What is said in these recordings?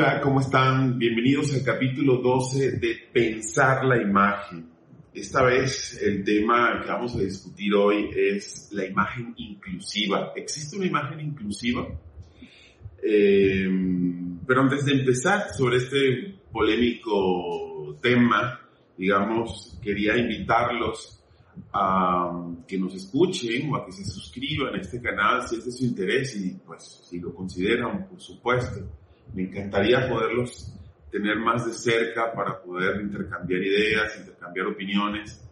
Hola, ¿cómo están? Bienvenidos al capítulo 12 de Pensar la imagen. Esta vez el tema que vamos a discutir hoy es la imagen inclusiva. ¿Existe una imagen inclusiva? Eh, pero antes de empezar sobre este polémico tema, digamos, quería invitarlos a que nos escuchen o a que se suscriban a este canal si es de su interés y pues si lo consideran, por supuesto me encantaría poderlos tener más de cerca para poder intercambiar ideas, intercambiar opiniones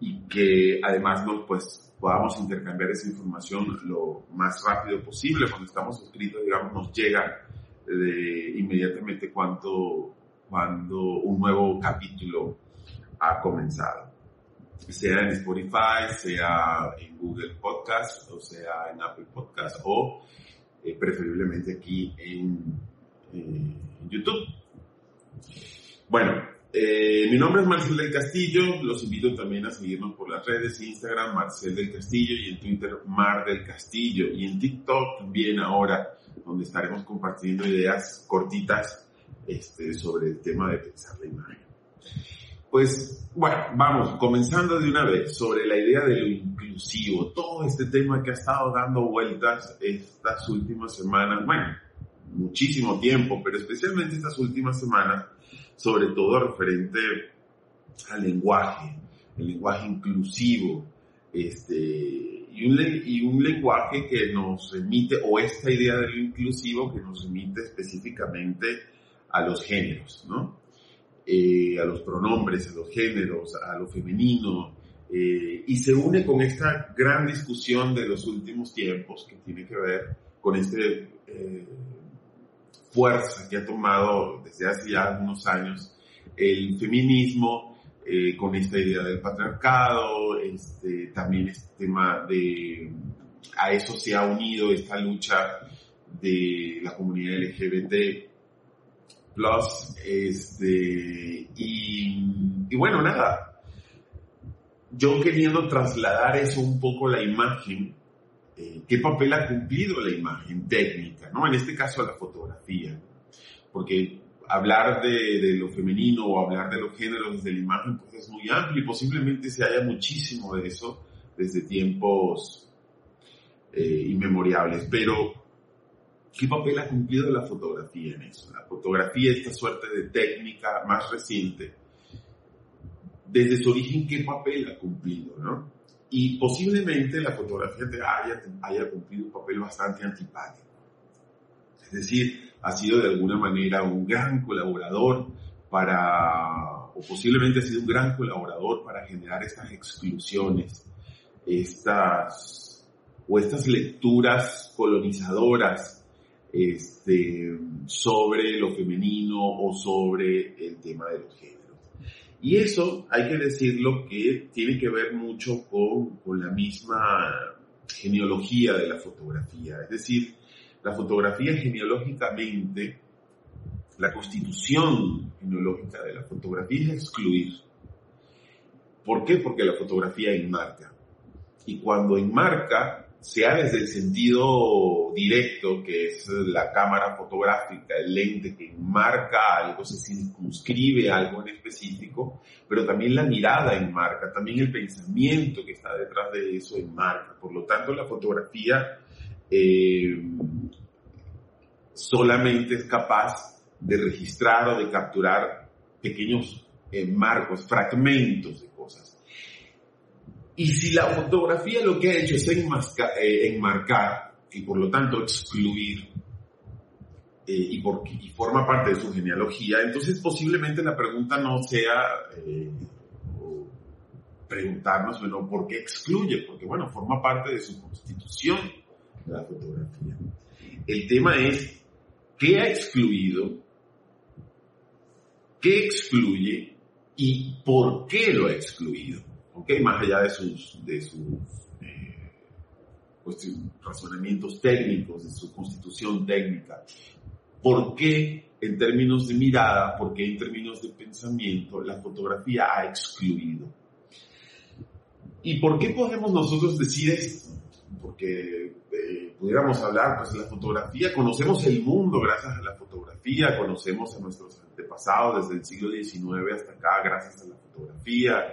y que además no, pues, podamos intercambiar esa información lo más rápido posible. Cuando estamos suscritos, digamos, nos llega de inmediatamente cuando, cuando un nuevo capítulo ha comenzado. Sea en Spotify, sea en Google Podcast, o sea en Apple Podcast, o eh, preferiblemente aquí en YouTube. Bueno, eh, mi nombre es Marcel del Castillo, los invito también a seguirnos por las redes, Instagram Marcel del Castillo y en Twitter Mar del Castillo y en TikTok también ahora, donde estaremos compartiendo ideas cortitas este, sobre el tema de pensar la imagen. Pues bueno, vamos, comenzando de una vez sobre la idea de lo inclusivo, todo este tema que ha estado dando vueltas estas últimas semanas, bueno, muchísimo tiempo, pero especialmente estas últimas semanas, sobre todo referente al lenguaje, el lenguaje inclusivo, este, y un, lenguaje que nos remite, o esta idea de lo inclusivo que nos remite específicamente a los géneros, ¿no? Eh, a los pronombres, a los géneros, a lo femenino, eh, y se une con esta gran discusión de los últimos tiempos que tiene que ver con este eh, fuerza que ha tomado desde hace ya algunos años el feminismo eh, con esta idea del patriarcado, este, también este tema de, a eso se ha unido esta lucha de la comunidad LGBT plus, este, y, y bueno, nada, yo queriendo trasladar eso un poco la imagen eh, qué papel ha cumplido la imagen técnica, ¿no? En este caso la fotografía, porque hablar de, lo femenino o hablar de los géneros de la imagen pues es muy amplio y posiblemente se haya muchísimo de eso desde tiempos eh, inmemoriales, pero ¿qué papel ha cumplido la fotografía en eso? La fotografía, esta suerte de técnica más reciente, desde su origen, ¿qué papel ha cumplido, no? Y posiblemente la fotografía te haya, haya cumplido un papel bastante antipático. Es decir, ha sido de alguna manera un gran colaborador para, o posiblemente ha sido un gran colaborador para generar estas exclusiones, estas, o estas lecturas colonizadoras este, sobre lo femenino o sobre el tema de los géneros. Y eso, hay que decirlo, que tiene que ver mucho con, con la misma genealogía de la fotografía. Es decir, la fotografía genealógicamente, la constitución genealógica de la fotografía es excluir. ¿Por qué? Porque la fotografía enmarca. Y cuando enmarca, sea desde el sentido directo, que es la cámara fotográfica, el lente que enmarca algo, se circunscribe algo en específico, pero también la mirada enmarca, también el pensamiento que está detrás de eso enmarca. Por lo tanto, la fotografía eh, solamente es capaz de registrar o de capturar pequeños marcos, fragmentos de cosas y si la fotografía lo que ha hecho es eh, enmarcar y por lo tanto excluir eh, y, forma parte de su genealogía, entonces posiblemente la pregunta no sea eh, preguntarnos, bueno, ¿por qué excluye? Porque bueno, forma parte de su constitución la fotografía. El tema es, ¿qué ha excluido? ¿Qué excluye? ¿Y por qué lo ha excluido? Más allá de sus, de sus eh, razonamientos técnicos, de su constitución técnica. ¿Por qué en términos de mirada, por qué en términos de pensamiento la fotografía ha excluido? ¿Y por qué podemos nosotros decir esto? Porque eh, pudiéramos hablar, pues la fotografía, conocemos el mundo gracias a la fotografía, conocemos a nuestros antepasados desde el siglo XIX hasta acá gracias a la fotografía,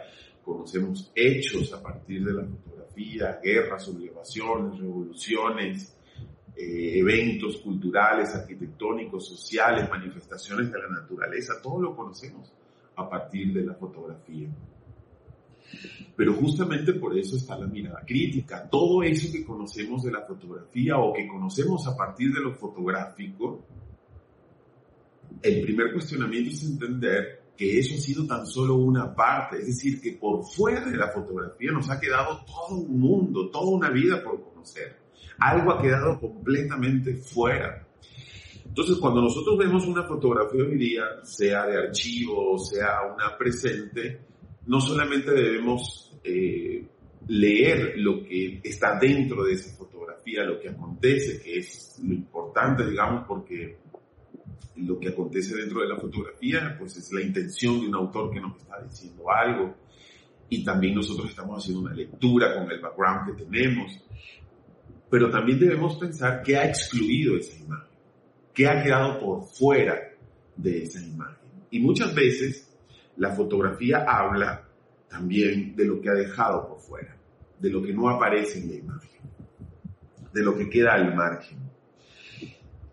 conocemos hechos a partir de la fotografía, guerras, sublevaciones, revoluciones, eh, eventos culturales, arquitectónicos, sociales, manifestaciones de la naturaleza, todo lo conocemos a partir de la fotografía. Pero justamente por eso está la mirada crítica. Todo eso que conocemos de la fotografía o que conocemos a partir de lo fotográfico, el primer cuestionamiento es entender que eso ha sido tan solo una parte, es decir, que por fuera de la fotografía nos ha quedado todo un mundo, toda una vida por conocer. Algo ha quedado completamente fuera. Entonces, cuando nosotros vemos una fotografía hoy día, sea de archivo, sea una presente, no solamente debemos eh, leer lo que está dentro de esa fotografía, lo que acontece, que es lo importante, digamos, porque lo que acontece dentro de la fotografía, pues es la intención de un autor que nos está diciendo algo. Y también nosotros estamos haciendo una lectura con el background que tenemos. Pero también debemos pensar qué ha excluido esa imagen, qué ha quedado por fuera de esa imagen. Y muchas veces la fotografía habla también de lo que ha dejado por fuera, de lo que no aparece en la imagen, de lo que queda al margen.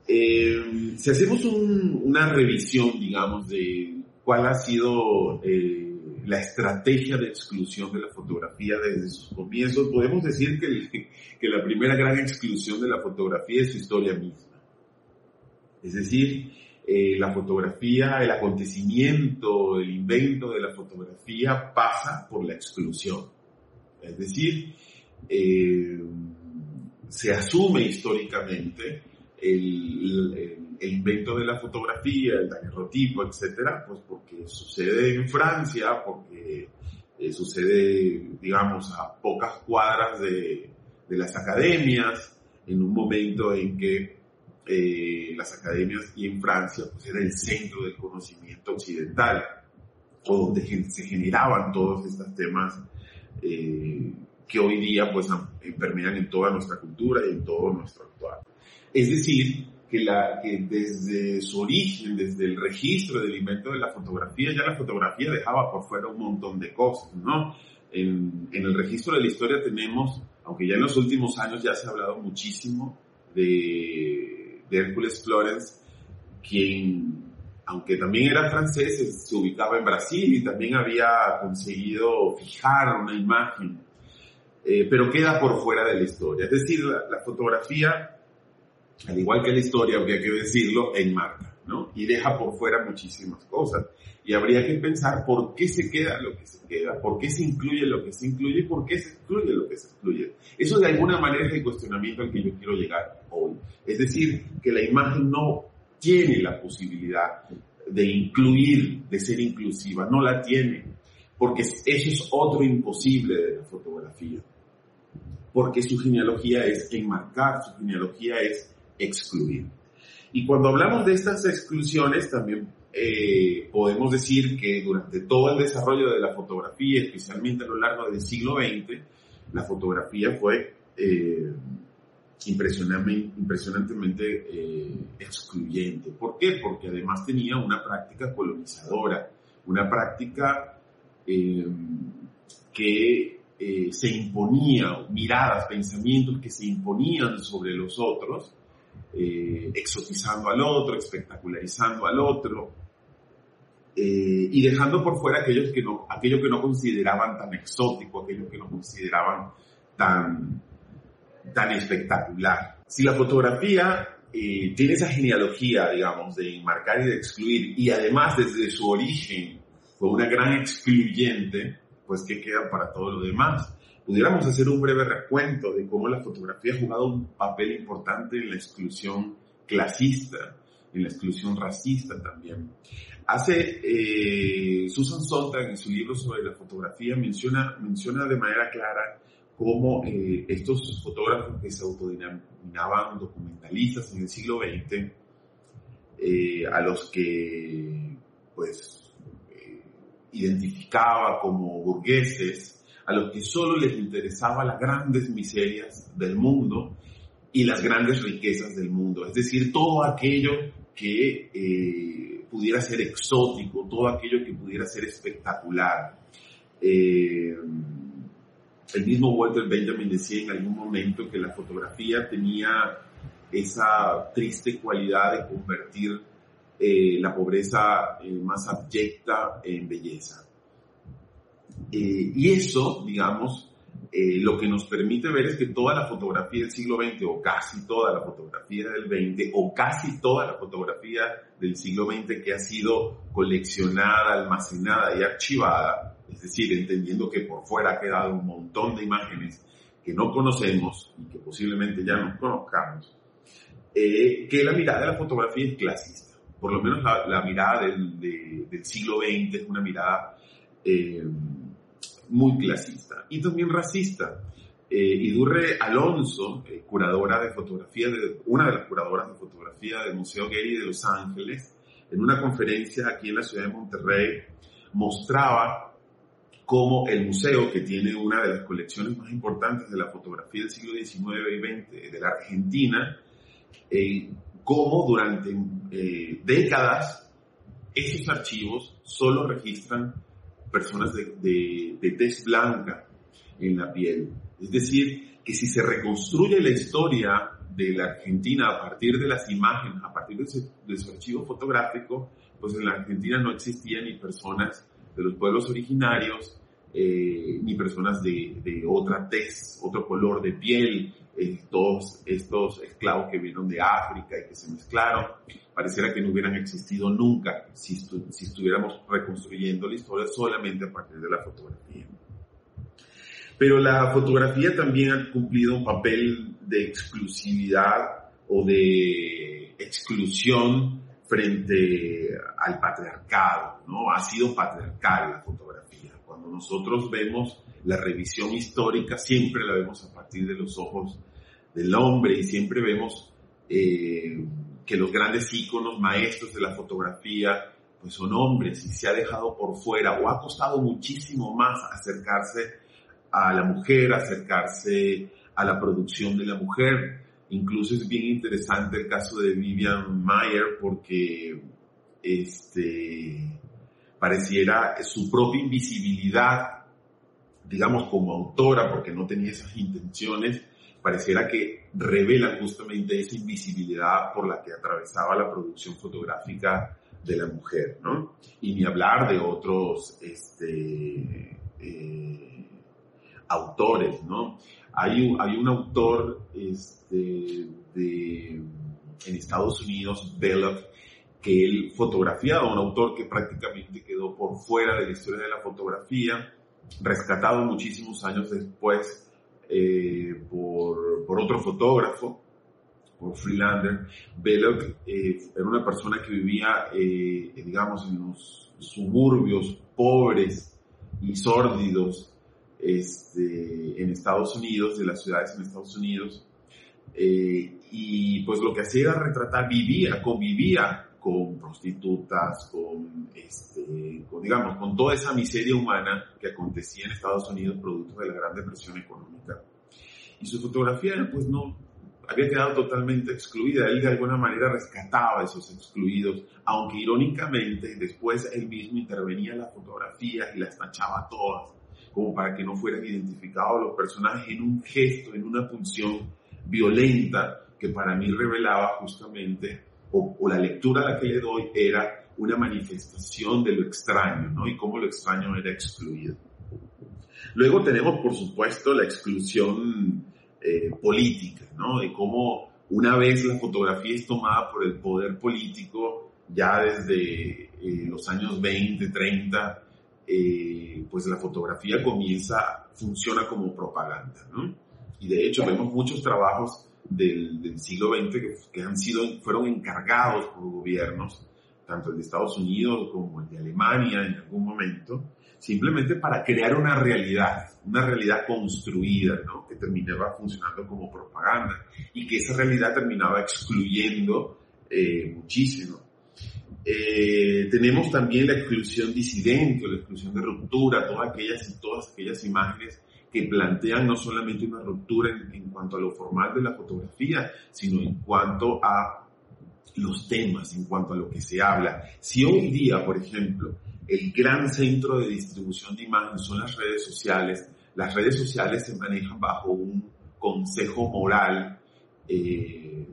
Eh, si hacemos una revisión, digamos, de cuál ha sido eh, la estrategia de exclusión de la fotografía desde sus comienzos, podemos decir que, que la primera gran exclusión de la fotografía es su historia misma. Es decir, eh, la fotografía, el acontecimiento, el invento de la fotografía pasa por la exclusión. Es decir, se asume históricamente el, invento de la fotografía, el daguerrotipo, etcétera, pues porque sucede en Francia, porque eh, sucede, digamos, a pocas cuadras de, las academias, en un momento en que eh, las academias y en Francia pues era el centro del conocimiento occidental, o donde se generaban todos estos temas eh, que hoy día pues permean en toda nuestra cultura y en todo nuestro actual. Es decir, que, desde su origen, desde el registro del invento de la fotografía, ya la fotografía dejaba por fuera un montón de cosas, ¿no? En, el registro de la historia tenemos, aunque ya en los últimos años ya se ha hablado muchísimo de, de Hércules Florence, quien, aunque también era francés, se ubicaba en Brasil y también había conseguido fijar una imagen, eh, pero queda por fuera de la historia. Es decir, la fotografía al igual que la historia, habría que decirlo, enmarca, ¿no? Y deja por fuera muchísimas cosas. Y habría que pensar por qué se queda lo que se queda, por qué se incluye lo que se incluye y por qué se excluye lo que se excluye. Eso de alguna manera es el cuestionamiento al que yo quiero llegar hoy. Es decir, que la imagen no tiene la posibilidad de incluir, de ser inclusiva, no la tiene, porque eso es otro imposible de la fotografía. Porque su genealogía es enmarcar, su genealogía es excluir. Y cuando hablamos de estas exclusiones, también eh, podemos decir que durante todo el desarrollo de la fotografía, especialmente a lo largo del siglo XX, la fotografía fue eh, impresionantemente eh, excluyente. ¿Por qué? Porque además tenía una práctica colonizadora, una práctica que se imponía, miradas, pensamientos que se imponían sobre los otros eh, exotizando al otro, espectacularizando al otro, eh, y dejando por fuera aquellos que no, aquello que no consideraban tan exótico, aquello que no consideraban tan, tan espectacular. Si la fotografía eh, tiene esa genealogía, digamos, de enmarcar y de excluir, y además desde su origen fue una gran excluyente, pues ¿qué queda para todo lo demás? Pudiéramos hacer un breve recuento de cómo la fotografía ha jugado un papel importante en la exclusión clasista, en la exclusión racista también. Hace eh, Susan Sontag en su libro sobre la fotografía menciona, menciona de manera clara cómo eh, estos fotógrafos que se autodenominaban documentalistas en el siglo XX, eh, a los que pues identificaba como burgueses, a los que solo les interesaba las grandes miserias del mundo, y las grandes riquezas del mundo, es decir, todo aquello que eh, pudiera ser exótico, todo aquello que pudiera ser espectacular. Eh, el mismo Walter Benjamin decía en algún momento que la fotografía tenía esa triste cualidad de convertir eh, la pobreza más abyecta en belleza. Y eso, digamos, eh, lo que nos permite ver es que toda la fotografía del siglo XX, o casi toda la fotografía del XX, o casi toda la fotografía del siglo XX que ha sido coleccionada, almacenada y archivada, es decir, entendiendo que por fuera ha quedado un montón de imágenes que no conocemos y que posiblemente ya no conozcamos, eh, que la mirada de la fotografía es clasista. Por lo menos la, mirada del, del, siglo XX es una mirada eh, muy clasista y también racista. Eh, Idurre Alonso, curadora de fotografía, de, una de las curadoras de fotografía del Museo Getty de Los Ángeles, en una conferencia aquí en la ciudad de Monterrey, mostraba cómo el museo, que tiene una de las colecciones más importantes de la fotografía del siglo XIX y XX de la Argentina, eh, cómo durante eh, décadas esos archivos solo registran personas de, de, de tez blanca en la piel. Es decir, que si se reconstruye la historia de la Argentina a partir de las imágenes, a partir de su, archivo fotográfico, pues en la Argentina no existían ni personas de los pueblos originarios, eh, ni personas de, de, otra tez, otro color de piel, eh, todos estos esclavos que vinieron de África y que se mezclaron pareciera que no hubieran existido nunca si, si estuviéramos reconstruyendo la historia solamente a partir de la fotografía. Pero la fotografía también ha cumplido un papel de exclusividad o de exclusión frente al patriarcado, ¿no? Ha sido patriarcal la fotografía. Cuando nosotros vemos la revisión histórica, siempre la vemos a partir de los ojos del hombre y siempre vemos eh, que los grandes íconos maestros de la fotografía pues son hombres y se ha dejado por fuera o ha costado muchísimo más acercarse a la mujer, acercarse a la producción de la mujer. Incluso es bien interesante el caso de Vivian Mayer porque este, pareciera su propia invisibilidad, digamos como autora, porque no tenía esas intenciones, pareciera que revela justamente esa invisibilidad por la que atravesaba la producción fotográfica de la mujer, ¿no? Y ni hablar de otros este, eh, autores, ¿no? Hay un, hay un autor este, de, en Estados Unidos, Belloc, que él fotografiaba, un autor que prácticamente quedó por fuera de la historia de la fotografía, rescatado muchísimos años después eh, por, por, otro fotógrafo, por Freelander. Belloc eh, era una persona que vivía, eh, digamos, en los suburbios pobres y sórdidos este, en Estados Unidos, de las ciudades en Estados Unidos. y pues lo que hacía era retratar, vivía, convivía con prostitutas, con, este, con, digamos, con toda esa miseria humana que acontecía en Estados Unidos producto de la Gran Depresión económica. Y su fotografía, pues no, había quedado totalmente excluida. Él de alguna manera rescataba a esos excluidos, aunque irónicamente después él mismo intervenía en las fotografías y las tachaba todas, como para que no fueran identificados los personajes en un gesto, en una función violenta que para mí revelaba justamente o, la lectura a la que le doy era una manifestación de lo extraño, ¿no? Y cómo lo extraño era excluido. Luego tenemos, por supuesto, la exclusión eh, política, ¿no? De cómo una vez la fotografía es tomada por el poder político, ya desde eh, los años 20, 30, eh, pues la fotografía comienza, funciona como propaganda, ¿no? Y de hecho vemos muchos trabajos del, siglo XX que, han sido, fueron encargados por gobiernos, tanto el de Estados Unidos como el de Alemania en algún momento, simplemente para crear una realidad, una realidad construida, ¿no? que terminaba funcionando como propaganda y que esa realidad terminaba excluyendo eh, muchísimo. Eh, tenemos también la exclusión disidente, la exclusión de ruptura, todas aquellas y todas aquellas imágenes que plantean no solamente una ruptura en, en cuanto a lo formal de la fotografía, sino en cuanto a los temas, en cuanto a lo que se habla. Si hoy día, por ejemplo, el gran centro de distribución de imágenes son las redes sociales, las redes sociales se manejan bajo un consejo moral eh,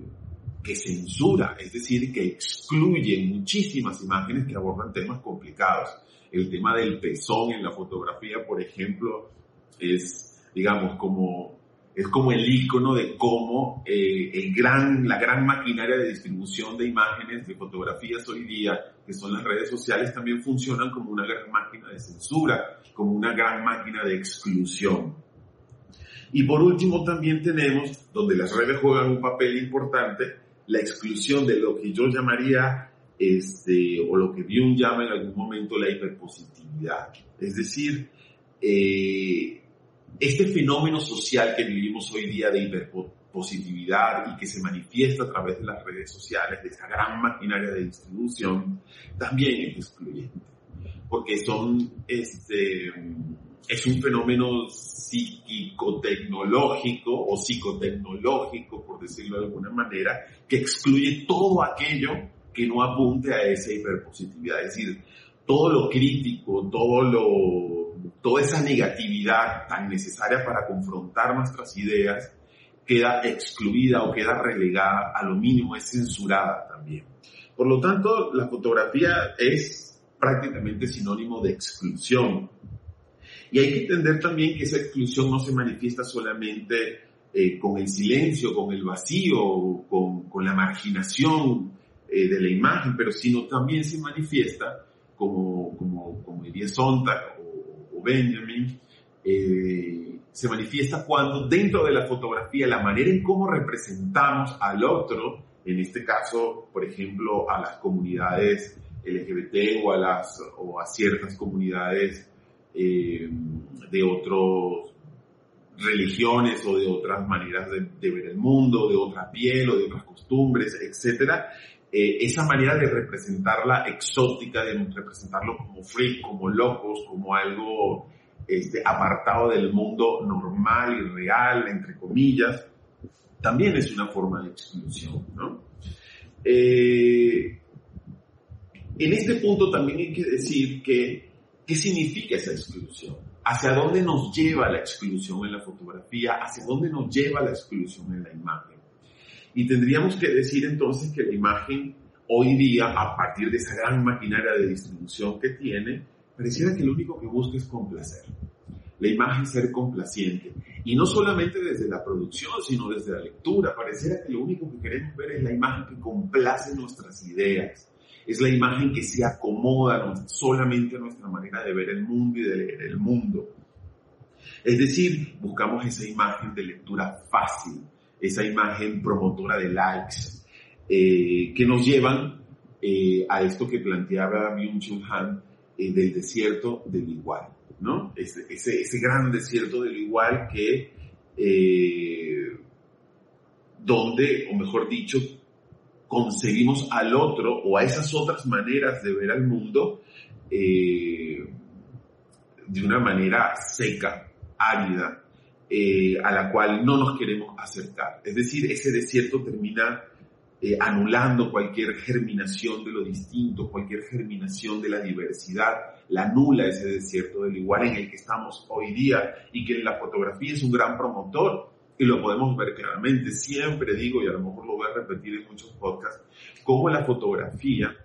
que censura, es decir, que excluye muchísimas imágenes que abordan temas complicados. El tema del pezón en la fotografía, por ejemplo, es, digamos, como, es como el icono de cómo eh, el gran, la gran maquinaria de distribución de imágenes, de fotografías hoy día, que son las redes sociales, también funcionan como una gran máquina de censura, como una gran máquina de exclusión. Y por último también tenemos, donde las redes juegan un papel importante, la exclusión de lo que yo llamaría, este, o lo que Jung llama en algún momento la hiperpositividad. Es decir, eh, este fenómeno social que vivimos hoy día de hiperpositividad y que se manifiesta a través de las redes sociales, de esa gran maquinaria de distribución, también es excluyente. Porque son, este, es un fenómeno psíquico-tecnológico o psicotecnológico, por decirlo de alguna manera, que excluye todo aquello que no apunte a esa hiperpositividad. Es decir, todo lo crítico, todo lo, toda esa negatividad tan necesaria para confrontar nuestras ideas queda excluida o queda relegada a lo mínimo, es censurada también. Por lo tanto, la fotografía es prácticamente sinónimo de exclusión y hay que entender también que esa exclusión no se manifiesta solamente eh, con el silencio, con el vacío, con, con la marginación eh, de la imagen, pero sino también se manifiesta, como, como, como diría Benjamin, eh, se manifiesta cuando dentro de la fotografía la manera en cómo representamos al otro, en este caso, por ejemplo, a las comunidades LGBT o a, las, o a ciertas comunidades eh, de otras religiones o de otras maneras de, ver el mundo, de otra piel o de otras costumbres, etc. Eh, esa manera de representarla exótica, de representarlo como freak, como locos, como algo este, apartado del mundo normal y real, entre comillas, también es una forma de exclusión, ¿no? Eh, en este punto también hay que decir que ¿Qué significa esa exclusión? ¿Hacia dónde nos lleva la exclusión en la fotografía? ¿Hacia dónde nos lleva la exclusión en la imagen? Y tendríamos que decir entonces que la imagen hoy día, a partir de esa gran maquinaria de distribución que tiene, pareciera que lo único que busca es complacer. La imagen ser complaciente. Y no solamente desde la producción, sino desde la lectura. Pareciera que lo único que queremos ver es la imagen que complace nuestras ideas es la imagen que se acomoda solamente a nuestra manera de ver el mundo y de leer el mundo. Es decir, buscamos esa imagen de lectura fácil, esa imagen promotora de likes, eh, que nos llevan eh, a esto que planteaba Byung-Chul Han eh, del desierto del igual, ¿no? Ese, ese, ese, gran desierto del igual que, donde, o mejor dicho, conseguimos al otro o a esas otras maneras de ver al mundo eh, de una manera seca, árida, eh, a la cual no nos queremos acercar. Es decir, ese desierto termina eh, anulando cualquier germinación de lo distinto, cualquier germinación de la diversidad, la anula ese desierto del igual en el que estamos hoy día y que la fotografía es un gran promotor y lo podemos ver claramente. Siempre digo, y a lo mejor lo voy a repetir en muchos podcasts, cómo la fotografía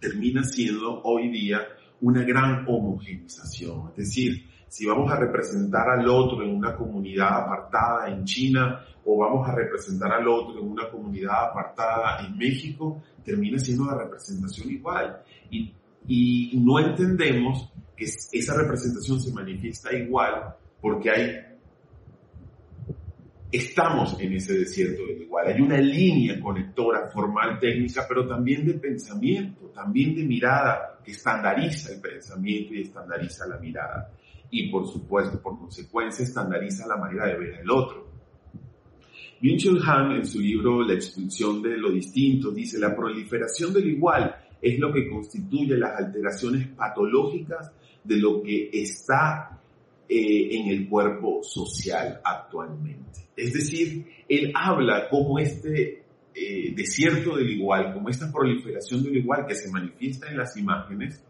termina siendo hoy día una gran homogenización. Es decir, si vamos a representar al otro en una comunidad apartada en China o vamos a representar al otro en una comunidad apartada en México, termina siendo la representación igual. Y, y no entendemos que esa representación se manifiesta igual porque hay estamos en ese desierto del igual. Hay una línea conectora formal técnica, pero también de pensamiento, también de mirada, que estandariza el pensamiento y estandariza la mirada. Y por supuesto, por consecuencia, estandariza la manera de ver al otro. Byung-Chul Han, en su libro La expulsión de lo distinto, dice, la proliferación del igual es lo que constituye las alteraciones patológicas de lo que está eh, en el cuerpo social actualmente. Es decir, él habla como este eh, desierto del igual, como esta proliferación del igual que se manifiesta en las imágenes,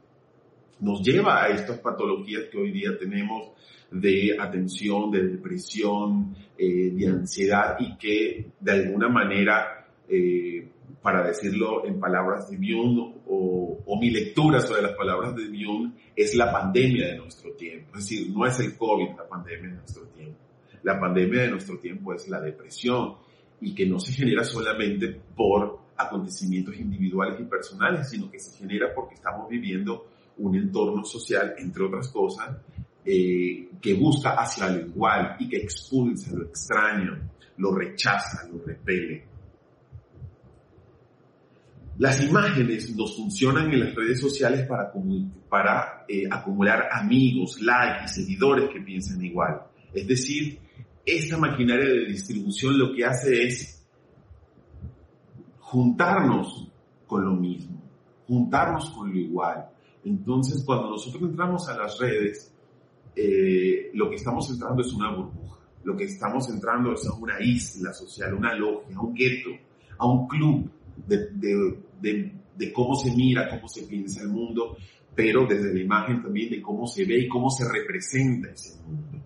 nos lleva a estas patologías que hoy día tenemos de atención, de depresión, eh, de ansiedad y que de alguna manera, eh, para decirlo en palabras de Bion o, mi lectura sobre las palabras de Bion, es la pandemia de nuestro tiempo. Es decir, no es el COVID la pandemia de nuestro tiempo. La pandemia de nuestro tiempo es la depresión y que no se genera solamente por acontecimientos individuales y personales, sino que se genera porque estamos viviendo un entorno social, entre otras cosas, eh, que busca hacia lo igual y que expulsa lo extraño, lo rechaza, lo repele. Las imágenes nos funcionan en las redes sociales para, eh, acumular amigos, likes y seguidores que piensan igual. Es decir, esta maquinaria de distribución lo que hace es juntarnos con lo mismo, juntarnos con lo igual. Entonces, cuando nosotros entramos a las redes, eh, lo que estamos entrando es una burbuja. Lo que estamos entrando es a una isla social, una logia, un gueto, a un club de, de, de, cómo se mira, cómo se piensa el mundo, pero desde la imagen también de cómo se ve y cómo se representa ese mundo.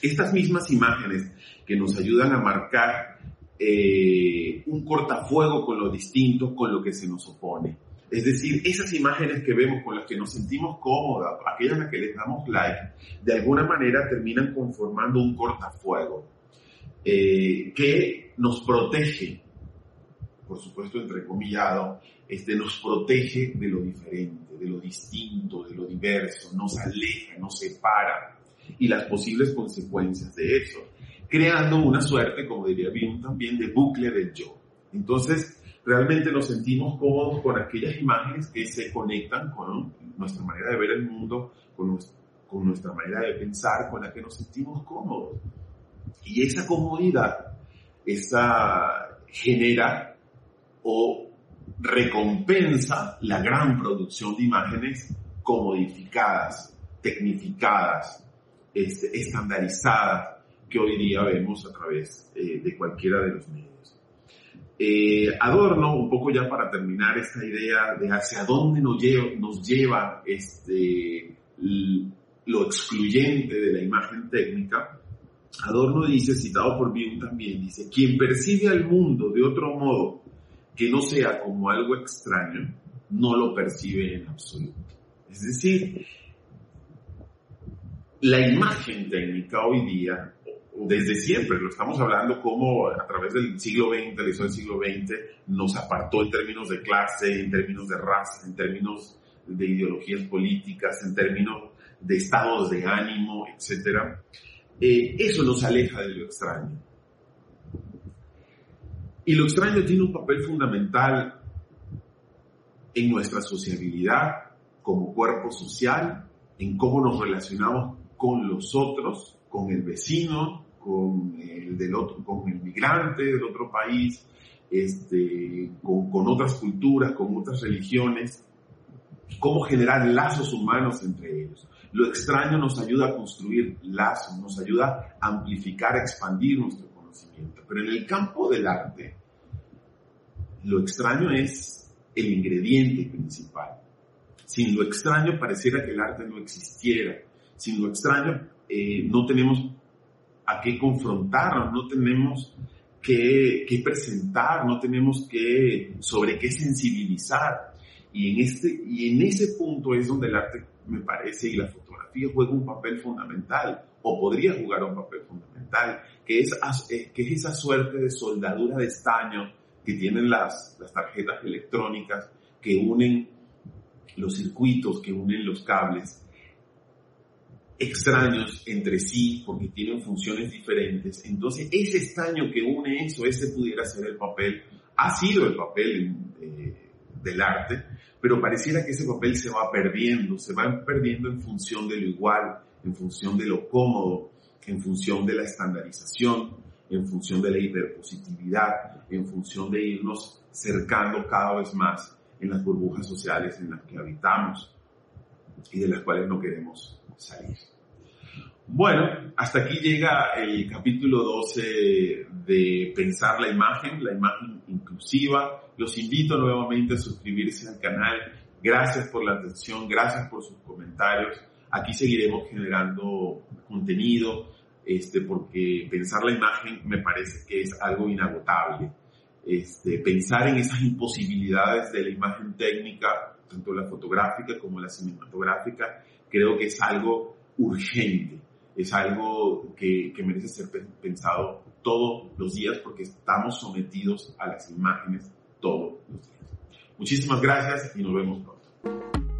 Estas mismas imágenes que nos ayudan a marcar eh, un cortafuego con lo distinto, con lo que se nos opone. Es decir, esas imágenes que vemos con las que nos sentimos cómodas, aquellas a las que les damos like, de alguna manera terminan conformando un cortafuego eh, que nos protege, por supuesto entrecomillado, este, nos protege de lo diferente, de lo distinto, de lo diverso, nos aleja, nos separa y las posibles consecuencias de eso, creando una suerte, como diría bien también, de bucle del yo. Entonces, realmente nos sentimos cómodos con aquellas imágenes que se conectan con nuestra manera de ver el mundo, con, nuestra manera de pensar, con la que nos sentimos cómodos. Y esa comodidad, esa genera o recompensa la gran producción de imágenes comodificadas, tecnificadas, este, estandarizadas que hoy día vemos a través eh, de cualquiera de los medios. Eh, Adorno, un poco ya para terminar esta idea de hacia dónde nos lleva, nos lleva este, lo excluyente de la imagen técnica, Adorno dice, citado por Bion también, dice, quien percibe al mundo de otro modo que no sea como algo extraño, no lo percibe en absoluto. Es decir, la imagen técnica hoy día desde siempre, lo estamos hablando como a través del siglo XX, la del siglo XX, nos apartó en términos de clase, en términos de raza, en términos de ideologías políticas, en términos de estados de ánimo, etc. Eh, eso nos aleja de lo extraño. Y lo extraño tiene un papel fundamental en nuestra sociabilidad como cuerpo social, en cómo nos relacionamos con los otros, con el vecino, con el, del otro, con el migrante del otro país, este, con, con otras culturas, con otras religiones, cómo generar lazos humanos entre ellos. Lo extraño nos ayuda a construir lazos, nos ayuda a amplificar, a expandir nuestro conocimiento. Pero en el campo del arte, lo extraño es el ingrediente principal. Sin lo extraño pareciera que el arte no existiera. Sin lo extraño eh, no tenemos a qué confrontarnos, no tenemos que, presentar, no tenemos que, sobre qué sensibilizar. Y en, este, y en ese punto es donde el arte, me parece, y la fotografía juega un papel fundamental, o podría jugar un papel fundamental, que es, eh, que es esa suerte de soldadura de estaño que tienen las, las tarjetas electrónicas, que unen los circuitos, que unen los cables, extraños entre sí porque tienen funciones diferentes. Entonces, ese estaño que une eso, ese pudiera ser el papel, ha sido el papel del arte, pero pareciera que ese papel se va perdiendo, se va perdiendo en función de lo igual, en función de lo cómodo, en función de la estandarización, en función de la hiperpositividad, en función de irnos cercando cada vez más en las burbujas sociales en las que habitamos y de las cuales no queremos salir. Bueno, hasta aquí llega el capítulo 12 de Pensar la imagen, la imagen inclusiva. Los invito nuevamente a suscribirse al canal. Gracias por la atención, gracias por sus comentarios. Aquí seguiremos generando contenido, este, porque pensar la imagen me parece que es algo inagotable. Este, pensar en esas imposibilidades de la imagen técnica, tanto la fotográfica como la cinematográfica, creo que es algo urgente es algo que, que merece ser pensado todos los días porque estamos sometidos a las imágenes todos los días. Muchísimas gracias y nos vemos pronto.